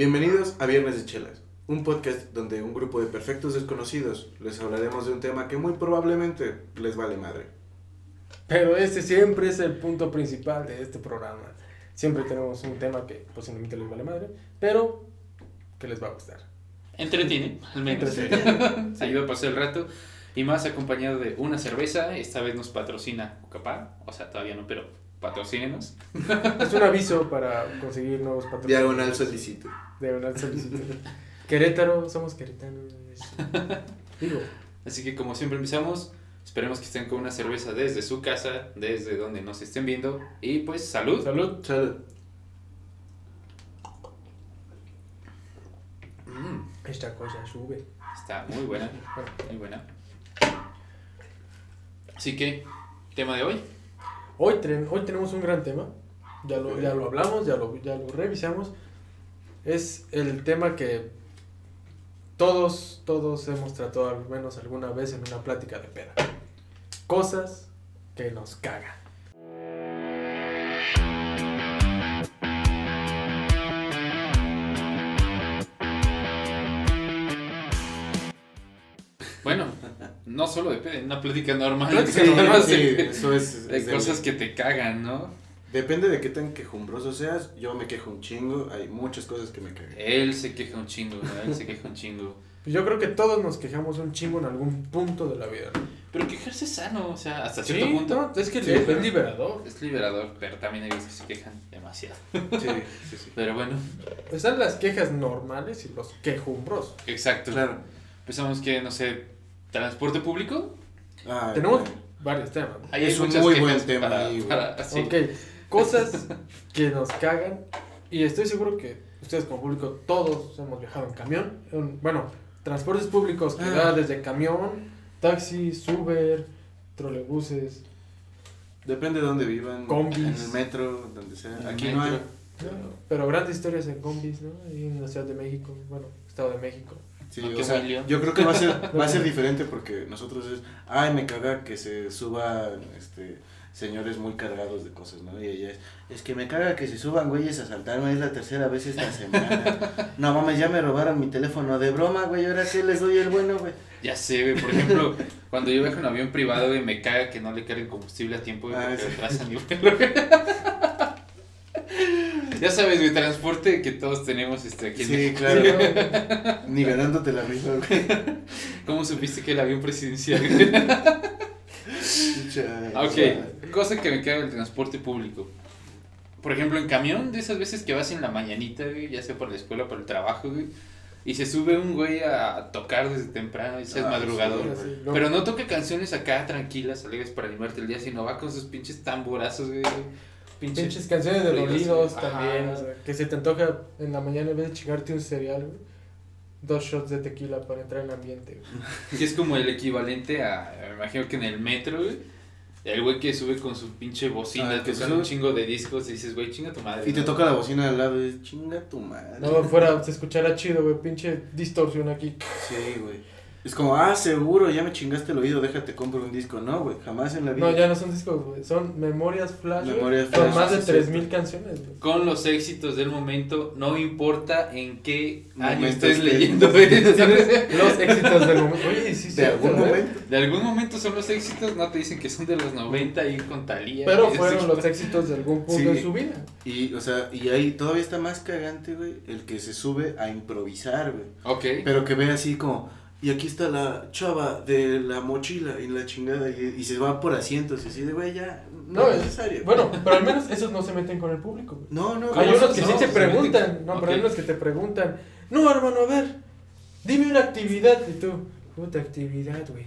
Bienvenidos a Viernes de Chelas, un podcast donde un grupo de perfectos desconocidos les hablaremos de un tema que muy probablemente les vale madre. Pero este siempre es el punto principal de este programa. Siempre tenemos un tema que posiblemente les vale madre, pero que les va a gustar. Entretiene, al menos. Entretiene. Se ayuda a pasar el rato. Y más acompañado de una cerveza. Esta vez nos patrocina Cucapá. O sea, todavía no, pero patrocínenos. Es un aviso para conseguir nuevos patrocinadores. Diagonal solicito. Diagonal solicitud. Querétaro, somos queretanos. Digo, Así que como siempre empezamos, esperemos que estén con una cerveza desde su casa, desde donde nos estén viendo. Y pues salud. salud. Salud. Mm, Esta cosa sube. está muy buena, muy buena. Así que, tema de hoy. Hoy, ten- hoy tenemos un gran tema. Ya lo, ya lo hablamos, ya lo, ya lo revisamos. Es el tema que todos, todos hemos tratado al menos alguna vez en una plática de peda. Cosas que nos cagan. No solo de una plática normal. Plática Sí, normal, Sí, de- eso es. de es de- cosas que te cagan, ¿no? Depende de qué tan quejumbroso seas. Yo me quejo un chingo. Hay muchas cosas que me cagan. Él se queja un chingo, ¿no? Él se queja un chingo. Pues Yo creo que todos nos quejamos un chingo en algun punto de la vida. ¿no? Pero quejarse es sano, o sea, hasta cierto Sí, punto. no, es que Sí. es liberador. Es liberador, pero también hay veces que se quejan demasiado. Sí, sí, sí. Pero bueno, Están las quejas normales y los quejumbrosos. exacto. Claro. Pensamos que, no sé, transporte público. Ah, Tenemos bueno. varios temas. Es hay un muy buen tema para- ahí, güey. para- así. Ok, cosas que nos cagan. Y estoy seguro que ustedes como público todos hemos viajado en camión. en- bueno, transportes públicos que Ah. desde camión, taxis, Uber, trolebuses. Depende de dónde vivan. Combis. En el metro, donde sea. En el Aquí no hay. Pero grandes historias en combis, ¿no? Ahí en la Ciudad de México, bueno, Estado de México. Sí, o sea, yo creo que va a ser, va a ser diferente porque nosotros es, ay, me caga que se suban, este, señores muy cargados de cosas, ¿no? Y ella es, es que me caga que se suban güeyes a saltarme, es la tercera vez esta semana. No mames, ya me robaron mi teléfono de broma, güey, ahora qué les doy el bueno, güey. Ya sé, güey. Por ejemplo, cuando yo viajo en avión privado, güey, me caga que no le carguen combustible a tiempo, güey, Ah, sí. vuelo, güey. Ya sabes, güey, transporte que todos tenemos este, aquí Sí, claro. Ni ganándote la rifa, güey. ¿Cómo supiste que el avión presidencial? ok, cosa que me caga el transporte público. Por ejemplo, en camión, de esas veces que vas en la mañanita, güey, ya sea por la escuela o por el trabajo, güey, y se sube un güey a tocar desde temprano, y seas Ah, madrugador. Pero no toca canciones acá tranquilas, alegres para animarte el día, sino va con sus pinches tamborazos, güey. Pinches. Pinches canciones de dolidos ajá. también, o sea, que se te antoja en la mañana en vez de chingarte un cereal, güey, dos shots de tequila para entrar en ambiente. güey. Que es como el equivalente a, me imagino que en el metro, güey. El güey que sube con su pinche bocina, Ah, que un chingo de discos y dices, güey, chinga tu madre. Y te ¿no? toca la bocina al lado, y chinga tu madre. No, fuera, se escuchará chido, güey, pinche distorsión aquí. Sí, güey. Es como, ah, seguro, ya me chingaste el oído, déjate compro un disco. No, güey, jamás en la vida. No, ya no son discos, güey, son memorias flash, Memorias con flash, más de sí, 3000 sí. canciones, güey. Con los éxitos del momento, no importa en qué año estés leyendo. Los éxitos del momento. Oye, sí, De cierto, algún ¿eh? momento. De algún momento son los éxitos, no te dicen que son de los 90 y con Talía. Pero fueron los éxitos de algún punto Sí. en su vida. Y, o sea, y ahí todavía está más cagante, güey, el que se sube a improvisar, güey. Ok. Pero que ve así como, y aquí está la chava de la mochila y la chingada, y, y se va por asientos, y así de, güey, ya, no, No, es es- necesario. Bueno, pero al menos esos no se meten con el público, güey. no, no, Hay ¿Cómo unos que no? sí te preguntan, no, pero hay unos que te preguntan, no, hermano, a ver, dime una actividad, y tú, puta actividad, güey.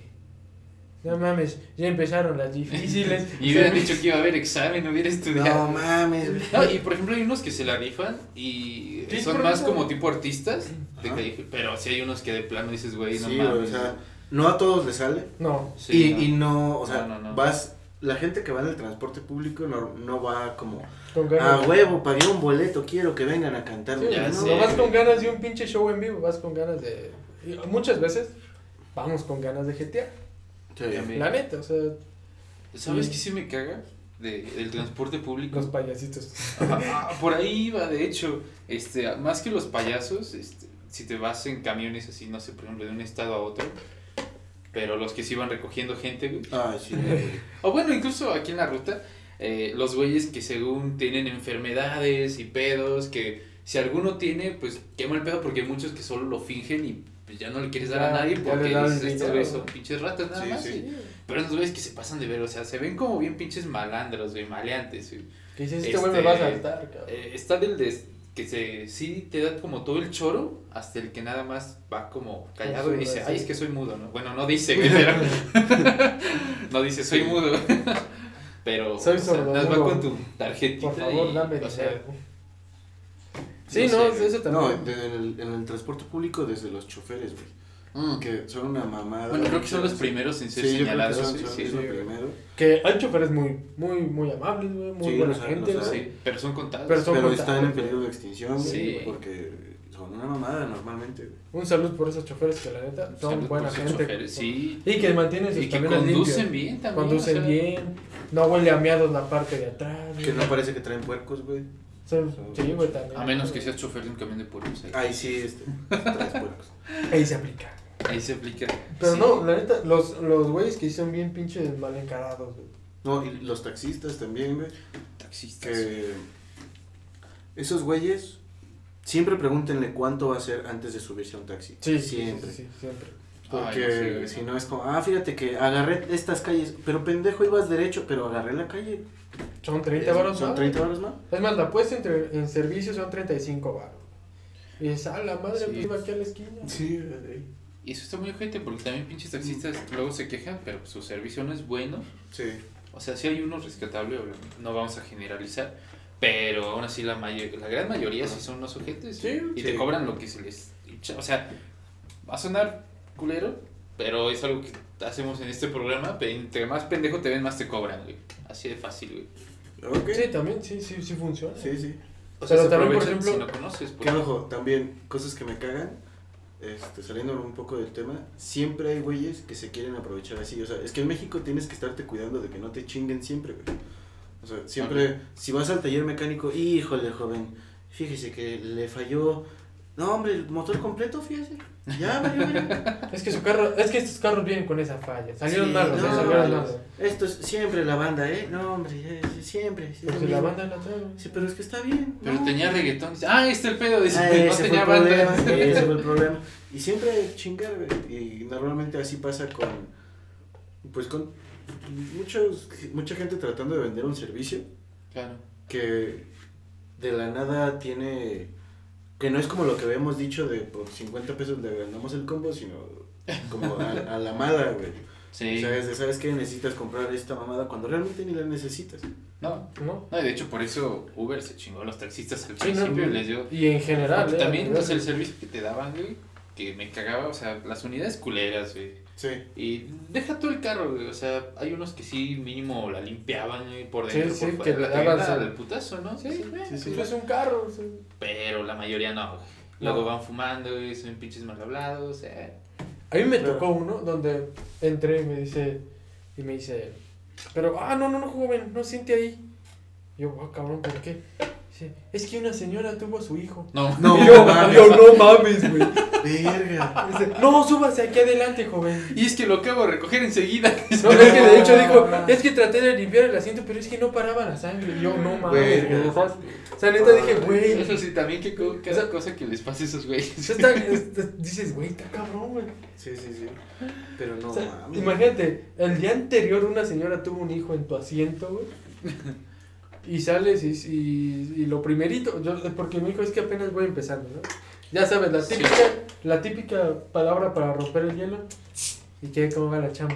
No mames, ya empezaron las difíciles. Y hubieran dicho que iba a haber examen, hubiera No estudiado. mames, güey. No, y por ejemplo hay unos que se la rifan y Sí, son más eso. como tipo artistas, de pero sí hay unos que de plano dices, güey, no Sí, mames. o sea, no a todos les sale. No, Sí, y, no. y no, o sea, No, no, no. vas, la gente que va en el transporte público no, no va como, con ah, huevo, pagué un boleto, quiero que vengan a cantar. Sí, Ya no, sé. vas con ganas de un pinche show en vivo, vas con ganas de... Muchas veces vamos con ganas de GTA, Sí. La neta, o sea, ¿Sabes qué sí me caga? de- del transporte público. Los payasitos. Ajá, ah, por ahí iba, de hecho, este, más que los payasos, este, si te vas en camiones así, no sé, por ejemplo, de un estado a otro, pero los que se iban recogiendo gente, güey. Ah, sí. O bueno, incluso aquí en la ruta, eh, los güeyes que según tienen enfermedades y pedos, que si alguno tiene, pues qué mal pedo, porque hay muchos que solo lo fingen y pues, ya no le quieres dar a nadie porque dices, estos güeyes son pinches ratas nada Sí, más. sí. y- pero los güeyes que se pasan de ver, o sea, se ven como bien pinches malandros, güey, maleantes, güey. Que dices, este güey me va a Este, saltar, cabrón. Eh, está del de, que se, sí te da como todo el choro, hasta el que nada más va como callado y dice, sí. ay, es que soy mudo, ¿no? Bueno, no dice, güey, pero... no dice, soy mudo. pero, Soy o sea, nada más va sordomudo. con tu tarjetita Por favor, y, dame o sea, dinero. Sí, no no, sé, eso No, también. de- en el, en el transporte público desde los choferes, güey. mm. Que son una mamada. Bueno, creo que son los primeros en ser Sí, yo creo que señalados. son, sí, son- sí. Que hay choferes muy, muy, muy amables, güey, muy Sí, buena gente, pero son contados. Pero son Pero contados, están en peligro de extinción, porque son una mamada normalmente. güey. Un saludo por esos choferes que la neta son Salud buena gente. choferes, sí. Y que mantienen sus Y que conducen limpios. bien también. Conducen o sea, bien. No huele a miados la parte de atrás. Que güey. no parece que traen puercos, güey. Son- Sí, güey, también. A menos que seas chofer de un camión de pueblos. Ahí, Ahí sí, este, traes puercos. Ahí se aplica. ahí se aplica. Pero Sí. no, la neta, los, los güeyes que son bien pinches mal encarados, güey. No, y los taxistas también, güey. Taxistas. Que esos güeyes siempre pregúntenle cuánto va a ser antes de subirse a un taxi. Sí, sí, siempre. sí, sí, siempre. Porque Ay, no sé, güey, si no. no es como, ah, fíjate que agarré estas calles, pero pendejo ibas derecho, pero agarré la calle. Son 30 Es- baros Son más. 30 baros más. Es más, la puesta entre, en servicio son 35 baros. Y es, a la madre, Sí. pues aquí a la esquina. Sí, Y eso está muy ojete porque también pinches taxistas luego se quejan, pero su servicio no es bueno. sí. O sea, sí hay unos rescatables, obviamente, no vamos a generalizar, pero aún así la, mayo- la gran mayoría sí son unos ojetes. Sí, y sí. te cobran lo que se les... O sea, va a sonar culero, pero es algo que hacemos en este programa. Entre más pendejo te ven, más te cobran, güey. Así de fácil, güey. Ok. Sí, también, sí, sí, sí funciona. Sí, sí. O sea, Pero se también, por ejemplo, si no conoces. pues. Que ojo, también cosas que me cagan, este, saliendo un poco del tema, siempre hay güeyes que se quieren aprovechar así. O sea, es que en México tienes que estarte cuidando de que no te chinguen siempre, güey. O sea, siempre, si vas al taller mecánico, híjole, joven, fíjese que le falló. No, hombre, el motor completo, fíjese. Ya, valió. Es que su carro, es que estos carros vienen con esa falla. Salieron Sí, malos, no, eh, salieron malos. malos. Esto es siempre la banda, ¿eh? No, hombre, eh, siempre. sí, Porque la banda la trae. Sí, pero es que está bien. Pero no. tenía reggaetón. dice, Ah, ahí está el pedo. Dice, Ah, no ese fue tenía el problema, banda. ese fue el problema. Y siempre chingar, güey. Y normalmente así pasa con, pues con muchos, mucha gente tratando de vender un servicio Claro. que de la nada tiene, que no es como lo que habíamos dicho de por 50 pesos le ganamos el combo, sino como a, a la mala, güey. Sí. O sea, es de, ¿sabes qué? Necesitas comprar esta mamada cuando realmente ni la necesitas. No, ¿No? no, y de hecho por eso Uber se chingó a los taxistas al Sí, no, principio y les dio... Y en general, eh, también, en pues, el servicio que te daban, güey, que me cagaba, o sea, las unidades culeras, güey. Sí. Y deja todo el carro, güey, o sea, hay unos que sí mínimo la limpiaban, güey, por Sí, dentro, sí, por que le daban del putazo, ¿no? Sí, sí, sí, sí. Pues es un carro. sí. Pero la mayoría no, güey. No. Luego van fumando, güey, son pinches mal hablados, eh. A mí me tocó uno donde entré y me dice, y me dice, pero, ah, no, no, no, joven, no siente ahí. Yo, ah, cabrón, ¿por qué? Dice, es que una señora tuvo a su hijo. No, No, y yo, mames. yo, no mames, güey. Verga. Dice, no, súbase aquí adelante, joven. Y es que lo acabo de recoger enseguida. No, es que de hecho dijo, es que traté de limpiar el asiento, pero es que no paraba la sangre. Y yo, no mames, Verga. güey. O sea, neta dije, güey. Eso sí, también que cada Esa- cosa que les pase a esos güeyes. está- está- dices, güey, está cabrón, güey. Sí, sí, sí. Pero no O sea, mames. imagínate, el día anterior una señora tuvo un hijo en tu asiento, güey. Y sales y, y, y lo primerito, yo, porque mi hijo es que apenas voy empezando, ¿no? Ya sabes, la Sí. típica, la típica palabra para romper el hielo. ¿Y qué? ¿Cómo va la chamba?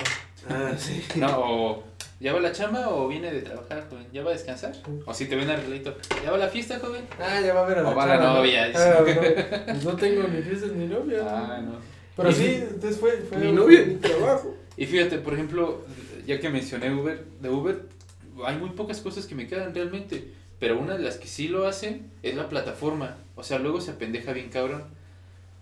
Ah, sí. No, o ya va la chamba o viene de trabajar, joven. ¿Ya va a descansar? O si te ven arregladito, ¿ya va la fiesta, joven? Ah, ya va a ver a la O va la ¿no? novia, dice. Ah, no, pues no tengo ni fiestas ni novia. Ah, no. Pero sí, entonces fue, fue Mi novia, mi trabajo. Y fíjate, por ejemplo, ya que mencioné Uber, de Uber, hay muy pocas cosas que me quedan realmente. Pero una de las que sí lo hacen es la plataforma. O sea, luego se apendeja bien cabrón.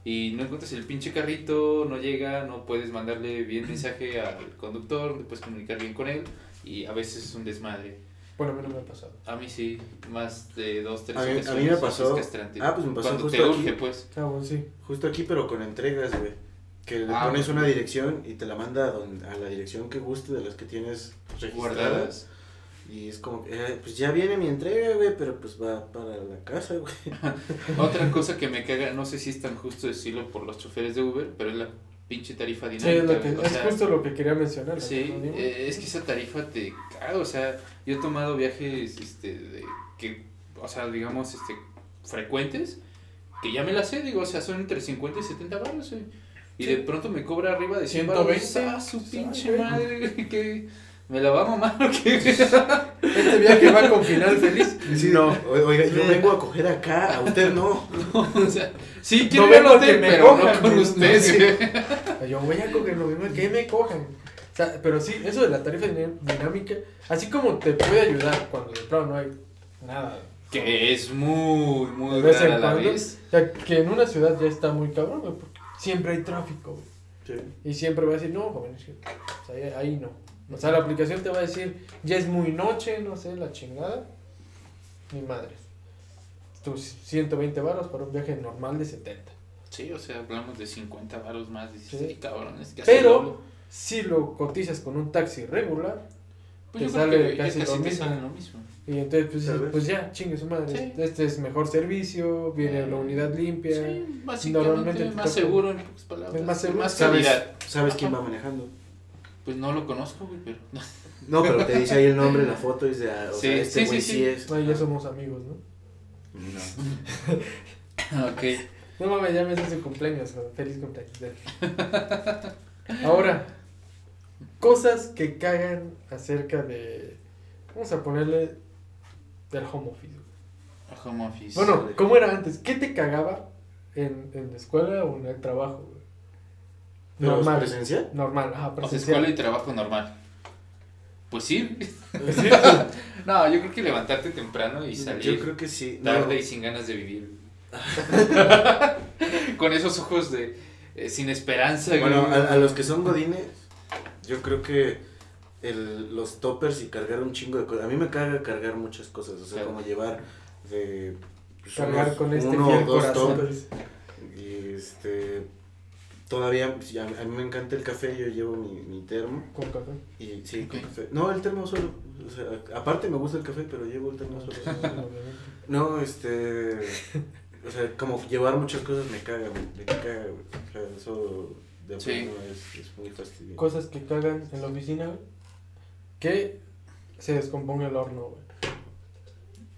Y no encuentras el pinche carrito, no llega, no puedes mandarle bien mensaje al conductor, no te puedes comunicar bien con él. Y a veces es un desmadre. Bueno, a mí no me ha pasado. A mí sí, más de dos, tres A mí- a mí me pasó- ah, pues me pasó Cuando justo te aquí. urge, pues. Ah, bueno, sí. Justo aquí, pero con entregas, güey. Que le Ah, pones una dirección y te la manda a, donde- a la dirección que guste de las que tienes registradas. Guardadas. Y es como, que, eh, pues ya viene mi entrega, güey, pero pues va para la casa, güey. Otra cosa que me caga, no sé si es tan justo decirlo por los choferes de Uber, pero es la pinche tarifa Sí, dinámica. es, lo que, güey. O es sea, justo lo que quería mencionar. Sí, eh, es que esa tarifa te caga, o sea, yo he tomado viajes, este, de, que, o sea, digamos, este, frecuentes, que ya me las sé, digo, o sea, son entre 50 y 70 baros, güey. Y de pronto me cobra arriba de 100 baros. 120, ¡Ah, su pinche madre, güey, que me la va a mamar o qué? Este viaje va con final feliz. Sí, no, oiga, yo vengo a coger acá, a usted no. o sea, sí quiero No me pero cojan, no con usted, Sí. Yo voy a coger lo mismo que me cojan. O sea, pero sí, eso de la tarifa din- dinámica, así como te puede ayudar cuando de plano no hay nada. Que es muy, muy rara a la cuando. vez. O sea, que en una ciudad ya está muy cabrón, güey, porque siempre hay tráfico, güey. Y siempre va a decir, no, joven, es que, o sea, ahí no. O sea, la aplicación te va a decir, ya es muy noche, no sé, la chingada. Ni madres. Tus 120 baros para un viaje normal de 70. Sí, o sea, hablamos de 50 baros más. Dices, Sí. "Ay, cabrón, es que Pero, si lo cotizas con un taxi regular, pues te yo creo sale que casi ya lo te mismo. sale lo mismo. y entonces pues, pues ya, chingue su madre. Sí. Este es mejor servicio, viene Eh, la unidad limpia. Sí, básicamente Normalmente te más seguro en pocas palabras. Es más seguro. Más ¿Sabes. ¿Sabes quién va manejando? Pues no lo conozco, güey, pero. No, pero te dice ahí el nombre, la foto y dice, ah, o Sí, sea, este sí, güey sí, sí, es. Ay, ya somos amigos, ¿no? No. ok. No mames, ya me hace su cumpleaños, feliz cumpleaños. Ahora, cosas que cagan acerca de. Vamos a ponerle. del home office. güey. Home office. Bueno, ¿cómo era antes? ¿Qué te cagaba en, en la escuela o en el trabajo? güey? ¿Pero Normal. presencial? Normal, ajá, O sea, presencial. escuela y trabajo normal. Pues sí. Sí. no, yo creo que levantarte temprano y salir Yo creo que sí. No, tarde y sin ganas de vivir. Con esos ojos de. eh, sin esperanza, Bueno, a, a los que son godines, yo creo que el, los toppers y cargar un chingo de cosas. A mí me caga cargar muchas cosas, o sea, Claro. como llevar de... pues, Cargar unos- con este uno o fiel dos corazón. toppers. Y este... Todavía, pues, a, mí, a mí me encanta el café, yo llevo mi, mi termo. Con café. Y sí, con café. No, el termo solo. O sea, aparte me gusta el café, pero llevo el termo solo. No, este. O sea, como llevar muchas cosas me caga, me, me caga, güey. O sea, eso de Sí. es, es muy fastidioso. Cosas que cagan en la oficina, güey. Que se descomponga el horno, güey.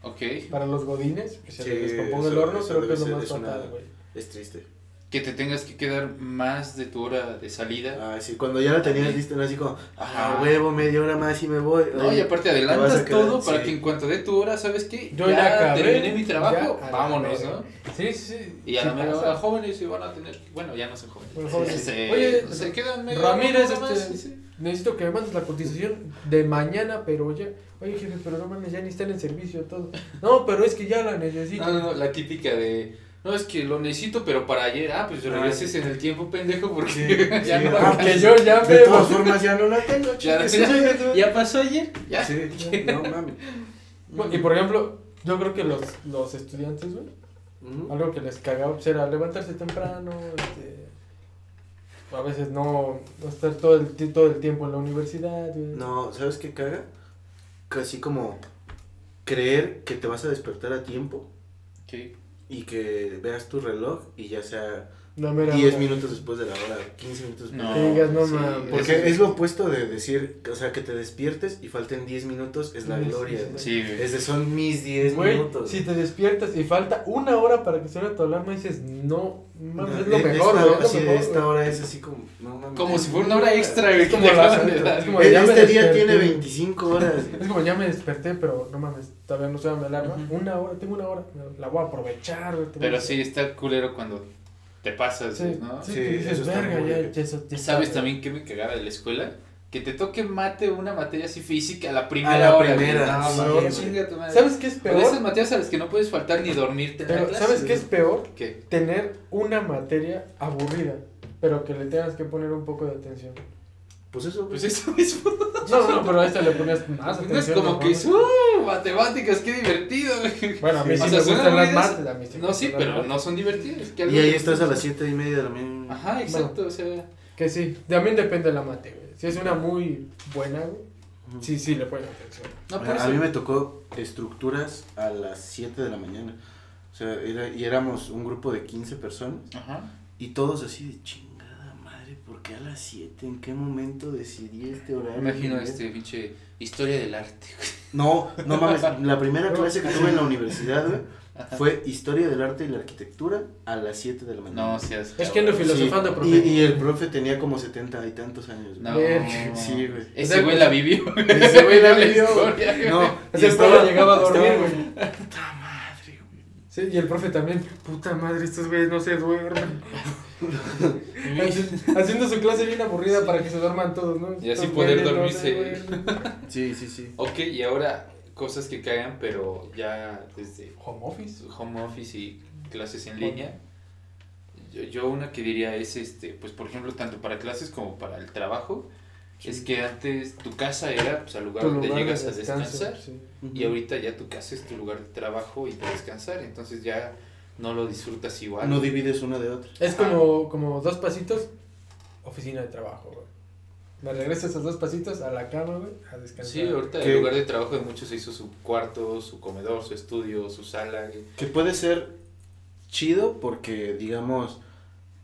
Ok. Para los godines, que se Sí, les descomponga el horno, creo que es lo más fatal, güey. Es triste. Que te tengas que quedar más de tu hora de salida. Ah, sí, cuando ya la tenías lista, ¿no? Así como, Ajá. ah, huevo, media hora más y me voy. No, y aparte adelantas todo para sí. que en cuanto dé tu hora, ¿sabes qué? Yo ya acabé, terminé mi trabajo, ya vámonos. ¿no? Sí, sí. Y a sí mera pasa. hora jóvenes se van a tener, bueno, ya no son jóvenes. Bueno, jóvenes. Se, Oye, se quedan medio Ramírez, más, este, sí, sí. Necesito que me mandes la cotización de mañana, pero ya. Oye, jefe, pero no mames, ya ni están en servicio todo. No, pero es que ya la necesito. No, no, no, la típica de, no, es que lo necesito, pero para ayer, ah, pues regreses en el tiempo, pendejo, porque Sí, ya sí, no ah, Porque yo ya De me. todas formas, ya no la tengo, ya, su- ya pasó ayer, ya. Sí, no mames. Bueno, y por ejemplo, yo creo que los, los estudiantes, güey, algo que les cagaba pues, era levantarse temprano, este, a veces no, no estar todo el, todo el tiempo en la universidad, güey. No, ¿sabes qué caga? Casi como creer que te vas a despertar a tiempo Ok. Y que veas tu reloj y ya sea La mera 10 hora. minutos después de la hora, 15 minutos después. No, Que digas, no sí, mames. Porque es lo opuesto de decir, o sea, que te despiertes y falten 10 minutos, es la Sí, gloria. sí. güey. Es de son mis 10 Güey, minutos. si te despiertas y falta una hora para que suene tu alarma, dices, no, mames, No, es lo mejor, esta, güey, es lo así de mejor, esta hora es así como, no mames. Como si fuera una hora extra, güey. Es como la- de dar. es como- ya Este día desperté. tiene 25 horas. Es como ya me desperté, pero no mames, todavía no suena mi alarma. Ujú. Una hora, tengo una hora, la voy a aprovechar, güey. Pero sí, está culero cuando te pasas, Sí, ¿no? sí, Sí, dices, eso verga, ya, ya, eso- ya ¿Sabes también qué me cagaba de la escuela? Que te toque mate una materia así física a la primera A la hora, primera, No, sí, no, güey. chinga tu madre. ¿Sabes qué es O de esas peor? materias a las que no puedes faltar ni dormirte en la Pero, clase. ¿Sabes qué es peor? ¿Qué? Tener una materia aburrida, pero que le tengas que poner un poco de atención. Pues eso. Pues eso mismo. No, no, pero a esta le ponías más No es atención. como ¿no? que ¡uh! Matemáticas, qué divertido, güey. Bueno, a mí Sí. me gustan las mates. A mí sí me No, sí, pero no son divertidas. que Y ahí estás a las siete y media de la mañana. Ajá, exacto, o sea. Que sí, también depende de la mate, güey. Si es una muy buena, güey, sí, sí le ponen atención. No, a, mí me tocó estructuras a las 7 de la mañana. O sea, era, y éramos un grupo de 15 personas. Ajá. Y todos así de madre, ¿por qué a las 7? ¿En qué momento decidí este horario? Imagino este pinche historia del arte. No, no mames. La primera clase que tuve en la universidad, güey, fue Historia del Arte y la Arquitectura a las 7 de la mañana. No seas. Es que ando filosofando, Sí, profe. Y, y el profe tenía como 70 y tantos años. güey. No. Verga. Sí, güey. Ese güey la vivió. Ese güey la vivió. No, Ese profe llegaba a dormir, estaba- güey. Puta madre, güey. Sí, y el profe también, puta madre, estos güeyes no se duermen. Haci- Haciendo su clase bien aburrida para que se duerman todos, ¿no? Y así poder dormirse. Sí, sí, sí. Ok, y ahora cosas que cagan, pero ya desde Home office. home office y clases en línea. Yo, yo una que diría es, este, pues por ejemplo, tanto para clases como para el trabajo, es que antes tu casa era pues, al lugar Tu donde lugar de llegas a descansar sí. y ahorita ya tu casa es tu lugar de trabajo y de descansar, entonces ya no lo disfrutas igual. No divides una de otra. Es como, como dos pasitos, oficina de trabajo, güey. Me regreso esos dos pasitos a la cama, güey, a descansar. Sí, ahorita ¿Qué? el lugar de trabajo de muchos se hizo su cuarto, su comedor, su estudio, su sala. güey. Que puede ser chido porque, digamos,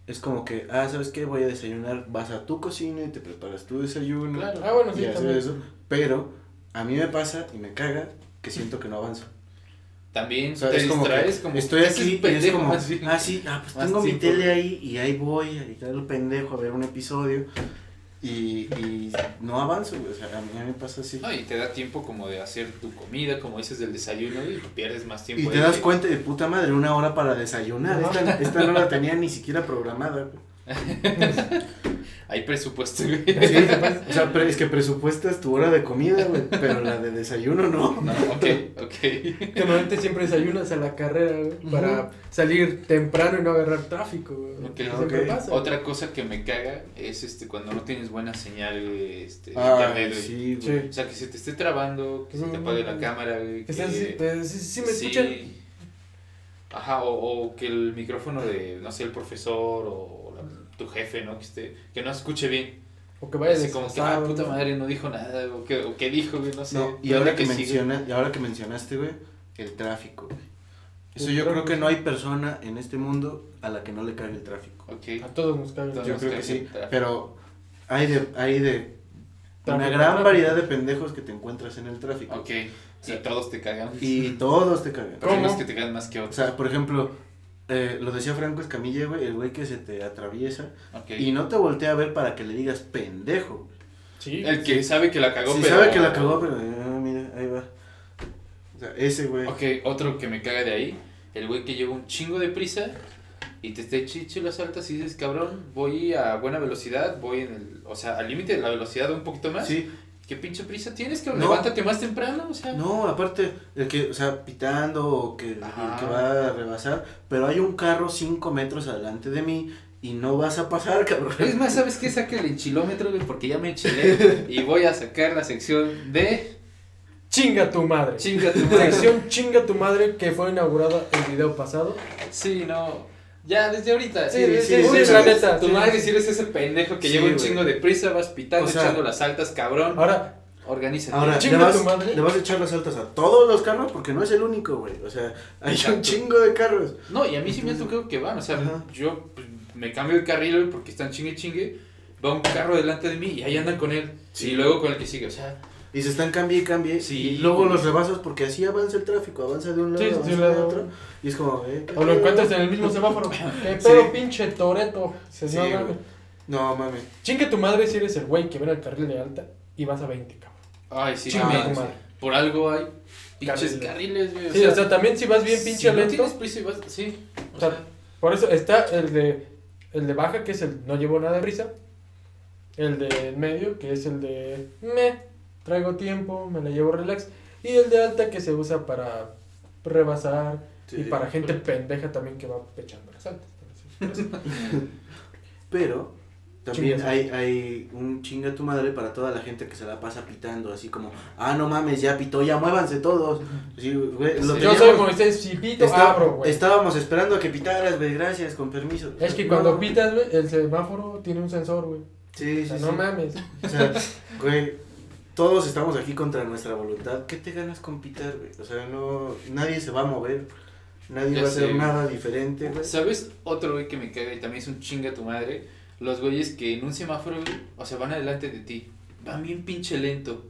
es como que, ah, ¿sabes qué? Voy a desayunar, vas a tu cocina y te preparas tu desayuno. Claro. Ah, bueno, sí, también. eso. Pero a mí me pasa y me caga que siento que no avanzo. También O sea, te es como que como estoy haces aquí y es como, bien. ah, sí, ah, pues tengo mi tele ahí y ahí voy a dedicar el pendejo a ver un episodio y, y no avanzo, güey. O sea, a mí, me pasa así. No, y te da tiempo como de hacer tu comida, como dices del desayuno, y pierdes más tiempo. Y te das que- cuenta de puta madre, una hora para desayunar. Ajá. Esta, esta no la tenía ni siquiera programada. güey. Hay presupuesto, güey. Sí, o sea, pre- es que presupuestas tu hora de comida, güey, pero la de desayuno no. No, ok, ok. Que normalmente siempre desayunas a la carrera, güey, para salir temprano y no agarrar tráfico, güey. Ok, Siempre ok. pasa. Otra cosa que me caga es este cuando no tienes buena señal, güey, este, de Ah, internet, güey. sí, Sí. güey. O sea, que se te esté trabando, que se te apague la cámara, güey. Que están- que- sí, pues, sí, sí me escuchan. Ajá, o, o que el micrófono de, no sé, el profesor o tu jefe, ¿no? Que esté, que no escuche bien. O que vaya Así como que, ah, puta madre, no dijo nada, o que, o que dijo, güey, no sé. No, y ahora que, sigue. menciona, y ahora que mencionaste, güey, el tráfico, güey. Eso El yo creo tráfico, que no hay persona en este mundo a la que no le cague el tráfico. Ok. A todos nos cae. Todos Yo nos creo que sí, el tráfico. pero hay de, hay de una Tráfico, gran tráfico. variedad de pendejos que te encuentras en el tráfico. Ok. Y todos te cagan. Y todos te cagan. Pero hay ¿Cómo? unos que te cagan más que O otros. sea, por ejemplo, eh, lo decía Franco Escamilla, güey, el güey que se te atraviesa y no te voltea a ver para que le digas pendejo. Sí. El que sabe que la cagó, Sí pero... sabe que la cagó, pero ah, mira, ahí va. O sea, ese güey. Ok, otro que me caga de ahí, el güey que lleva un chingo de prisa y te esté chicho las altas y dices, cabrón, voy a buena velocidad, voy en el, o sea, al límite de la velocidad un poquito más. Sí, ¿Qué pinche prisa tienes, que No. Levántate más temprano, o sea. no, aparte, el que, o sea, pitando o que, el que va a rebasar, pero hay un carro 5 metros adelante de mí y no vas a pasar, cabrón. Es más, ¿sabes qué? Saca el enchilómetro, güey, porque ya me enchilé y voy a sacar la sección de Chinga tu madre. chinga tu madre. Sección Chinga tu madre que fue inaugurada el video pasado. Sí, no. Ya, desde ahorita. Sí, sí, sí, sí, sí, la neta. Tu sí. madre si eres ese pendejo que Sí, lleva un güey. chingo de prisa, vas pitando, O sea, echando las altas, cabrón. Ahora, Organízate. Ahora, le Chinga vas, tu madre. le vas a echar las altas a todos los carros porque no es el único, güey. O sea, hay Exacto. un chingo de carros. No, y a mí sí me ha tocado que van, o sea, Ajá. yo pues, me cambio de carril güey, porque están chingue chingue, va un carro delante de mí y ahí andan con él, Sí. y luego con el que sigue, o sea, Y se están cambie y cambie. Sí. Y luego los rebasas porque así avanza el tráfico. Avanza de un lado, Sí, avanza sí, de lado. otro. Y es como, eh. ¿qué o lo encuentras en el mismo semáforo. Eh, pero Sí. pinche Toreto. Dices, Sí, no, mames. No, mames. Chinga tu madre si eres el güey que ve el carril de alta y vas a 20, cabrón. ay, sí, Chinga también, tu sí. madre. por algo hay pinches Carriles. güey, Sí, sea, o sea, también si vas bien pinche no lento. tienes prisa y vas, sí, o O sea, sea, Por eso está el de el de baja, que es el no llevo nada de prisa. El de en medio, que es el de me traigo tiempo, me la llevo relax. Y el de alta, que se usa para rebasar Sí, y para gente pendeja también que va pechando las altas. Pero También hay, hay un chinga tu madre para toda la gente que se la pasa pitando, así como, ah, no mames, ya pitó, ya muévanse todos. Sí, güey, lo Sí. Yo soy Moisés, si pito, está- abro, güey. Estábamos esperando a que pitaras, güey, gracias, con permiso. Es que No, cuando pitas, güey, el semáforo tiene un sensor, güey. Sí, O sí, sea, sí. no mames. O sea, güey, todos estamos aquí contra nuestra voluntad. ¿Qué te ganas con pitar, güey? O sea, no, nadie se va a mover, nadie Ya va a hacer nada diferente, güey. ¿Sabes? Otro güey que me caga y también es un chinga tu madre. Los güeyes que en un semáforo, güey, o sea, van adelante de ti. Van bien pinche lento.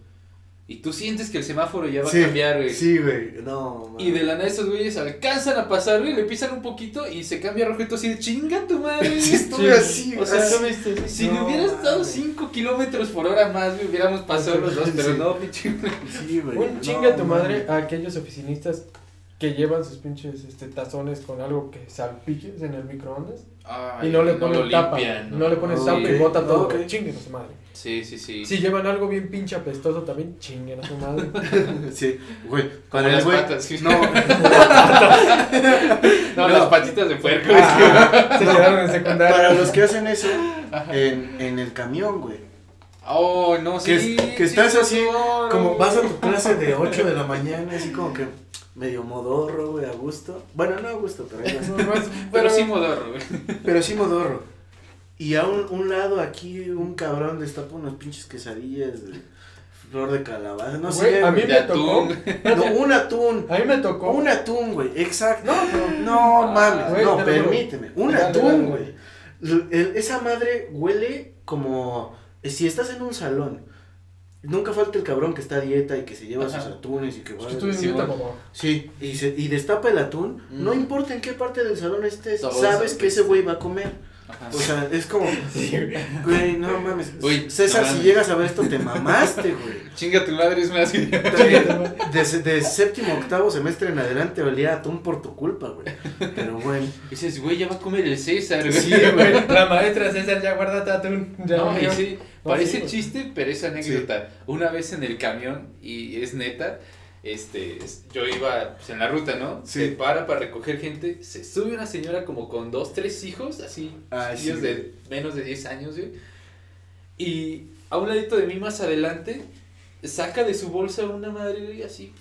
Y tú sientes que el semáforo ya va Sí, a cambiar, güey. Sí, güey, no, man. Y de la nada esos güeyes alcanzan a pasar, güey, le pisan un poquito y se cambia a rojo y tú así de chinga tu madre. Sí, estuve así, O sea, así. ¿tú viste? Si No, le hubieras dado mames. 5 kilómetros por hora más, güey, hubiéramos pasado los dos, pero Sí. no, pinche. Sí, güey. Un no, chinga tu madre a aquellos oficinistas que llevan sus pinches este, tazones con algo que salpiques en el microondas Ay, y no le ponen tapa. limpian, no le ponen Ok, tapa y bota todo. ok. Chinguen a su madre. Sí, sí, sí. Si llevan algo bien pinche apestoso también, chinguen a su madre. Sí, güey. El las güey. patas. sí. No, No, las patitas de puerco. Ah, se quedaron en secundaria. para los que hacen eso en, en el camión, güey. Oh, no, Que, sí. que sí, estás así, como vas a tu clase de 8 de la mañana, así como que medio modorro, güey, a gusto. Bueno, no a gusto, pero. No, no es- Pero sí modorro, güey. pero sí modorro. Y a un, un lado aquí, un cabrón destapa unas pinches quesadillas de flor de calabaza. No Güey, sé, a mí me tocó. No, un atún. A mí me tocó. Un atún, güey, exacto. No, pero. No Ah, mames, güey, no, permíteme. Un atún, güey. el- Esa madre huele como si estás en un salón. Nunca falta el cabrón que está a dieta y que se lleva Ajá. sus atunes y que va. estuve en Sí, dieta, papá. Sí, y, se, y destapa el atún. Mm. No importa en qué parte del salón estés, Todo sabes eso, que ese güey va a comer. Ajá. O sea, es como, güey, no mames. Uy, César, no si llegas a ver esto, te mamaste, güey. Chinga tu madre, es más. De, de séptimo octavo semestre en adelante olía a atún por tu culpa, güey. Pero bueno. Dices, güey, ya va a comer el César, güey. Sí, güey. La maestra César ya guarda atún. Ya, No, y sí, parece sí, chiste, pero es anécdota. Una vez en el camión, y es neta, este, es- yo iba pues, en la ruta, ¿no? Sí. Se para para recoger gente, se sube una señora como con dos, tres hijos, así, Ay, chiquillos sí, de menos de 10 años, güey. Y a un ladito de mí más adelante, saca de su bolsa una madre, así,